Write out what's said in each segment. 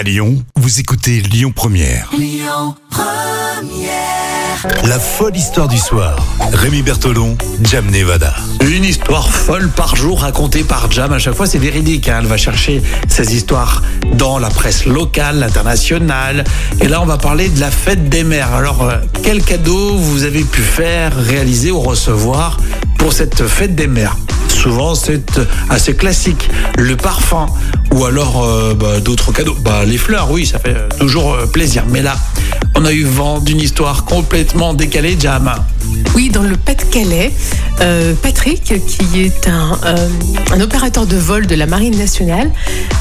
À Lyon, vous écoutez Lyon Première. La folle histoire du soir. Rémi Bertolon, Jam Nevada. Une histoire folle par jour racontée par Jam. À chaque fois, c'est véridique. hein. Elle va chercher ces histoires dans la presse locale, internationale. Et là, on va parler de la fête des mères. Alors, euh, quel cadeau vous avez pu faire, réaliser ou recevoir pour cette fête des mères? Souvent, c'est assez classique. Le parfum ou alors euh, bah, d'autres cadeaux. Bah, les fleurs, oui, ça fait euh, toujours euh, plaisir. Mais là, on a eu vent d'une histoire complètement décalée, Jam. Oui, dans le Pas-de-Calais, euh, Patrick, qui est un, euh, un opérateur de vol de la Marine nationale,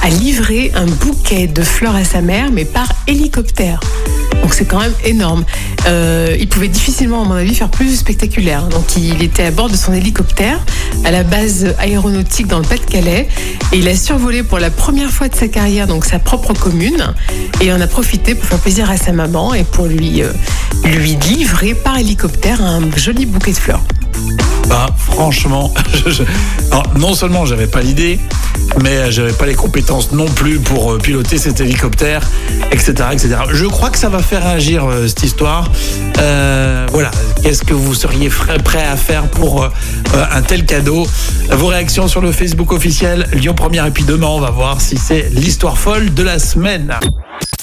a livré un bouquet de fleurs à sa mère, mais par hélicoptère. Donc c'est quand même énorme. Euh, il pouvait difficilement, à mon avis, faire plus spectaculaire. Donc il était à bord de son hélicoptère à la base aéronautique dans le Pas-de-Calais et il a survolé pour la première fois de sa carrière donc sa propre commune et en a profité pour faire plaisir à sa maman et pour lui lui livrer par hélicoptère un joli bouquet de fleurs. Bah, franchement, non seulement j'avais pas l'idée, mais j'avais pas les compétences non plus pour euh, piloter cet hélicoptère, etc., etc. Je crois que ça va faire réagir euh, cette histoire. Euh, voilà, qu'est-ce que vous seriez prêt à faire pour un tel cadeau? Vos réactions sur le Facebook officiel Lyon Première et puis demain on va voir si c'est l'histoire folle de la semaine.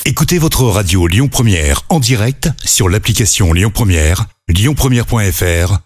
Écoutez votre radio Lyon Première en direct sur l'application Lyon Première, lyonpremière.fr